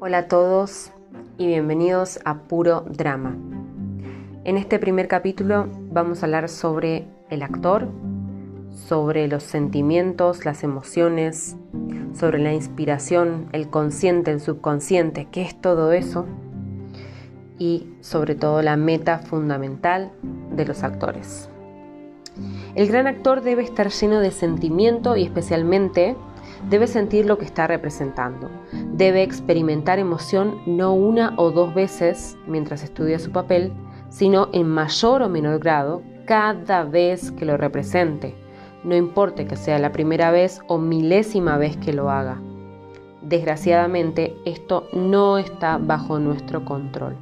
Hola a todos y bienvenidos a Puro Drama. En este primer capítulo vamos a hablar sobre el actor, sobre los sentimientos, las emociones, sobre la inspiración, el consciente, el subconsciente, qué es todo eso y sobre todo la meta fundamental de los actores. El gran actor debe estar lleno de sentimiento y especialmente debe sentir lo que está representando. Debe experimentar emoción no una o dos veces mientras estudia su papel, sino en mayor o menor grado cada vez que lo represente, no importe que sea la primera vez o milésima vez que lo haga. Desgraciadamente, esto no está bajo nuestro control.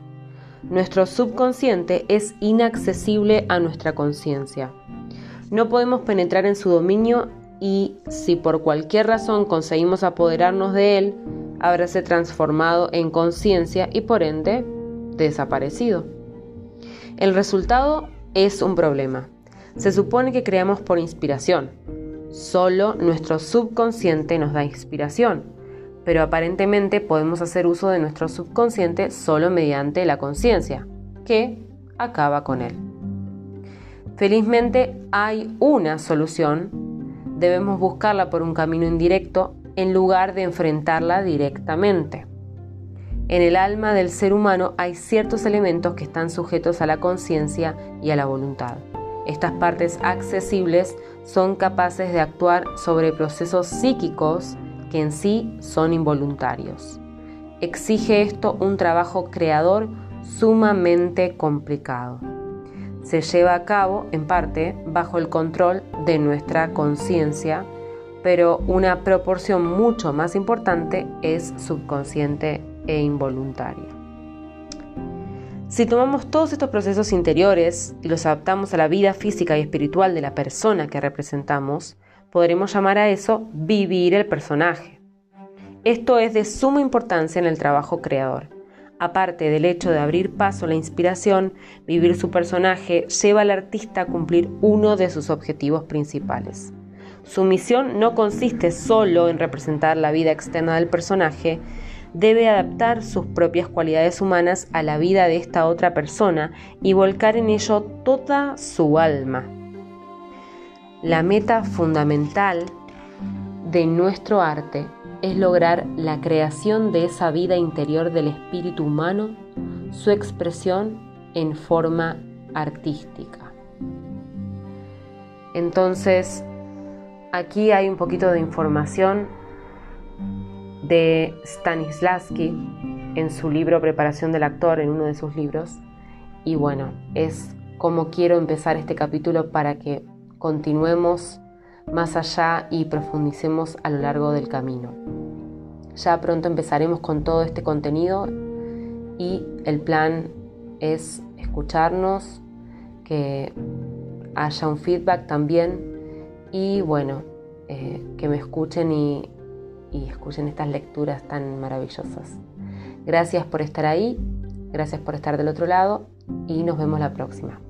Nuestro subconsciente es inaccesible a nuestra conciencia. No podemos penetrar en su dominio y si por cualquier razón conseguimos apoderarnos de él, habráse transformado en conciencia y por ende desaparecido. El resultado es un problema. Se supone que creamos por inspiración. Solo nuestro subconsciente nos da inspiración, pero aparentemente podemos hacer uso de nuestro subconsciente solo mediante la conciencia, que acaba con él. Felizmente hay una solución debemos buscarla por un camino indirecto en lugar de enfrentarla directamente. En el alma del ser humano hay ciertos elementos que están sujetos a la conciencia y a la voluntad. Estas partes accesibles son capaces de actuar sobre procesos psíquicos que en sí son involuntarios. Exige esto un trabajo creador sumamente complicado se lleva a cabo, en parte, bajo el control de nuestra conciencia, pero una proporción mucho más importante es subconsciente e involuntaria. Si tomamos todos estos procesos interiores y los adaptamos a la vida física y espiritual de la persona que representamos, podremos llamar a eso vivir el personaje. Esto es de suma importancia en el trabajo creador Aparte del hecho de abrir paso a la inspiración, vivir su personaje lleva al artista a cumplir uno de sus objetivos principales. Su misión no consiste solo en representar la vida externa del personaje, debe adaptar sus propias cualidades humanas a la vida de esta otra persona y volcar en ello toda su alma. La meta fundamental de nuestro arte es lograr la creación de esa vida interior del espíritu humano, su expresión en forma artística. Entonces, aquí hay un poquito de información de Stanislavski en su libro Preparación del actor, en uno de sus libros. Y bueno, es como quiero empezar este capítulo para que continuemos más allá y profundicemos a lo largo del camino. Ya pronto empezaremos con todo este contenido y el plan es escucharnos, que haya un feedback también y bueno, eh, que me escuchen y, y escuchen estas lecturas tan maravillosas. Gracias por estar ahí, gracias por estar del otro lado y nos vemos la próxima.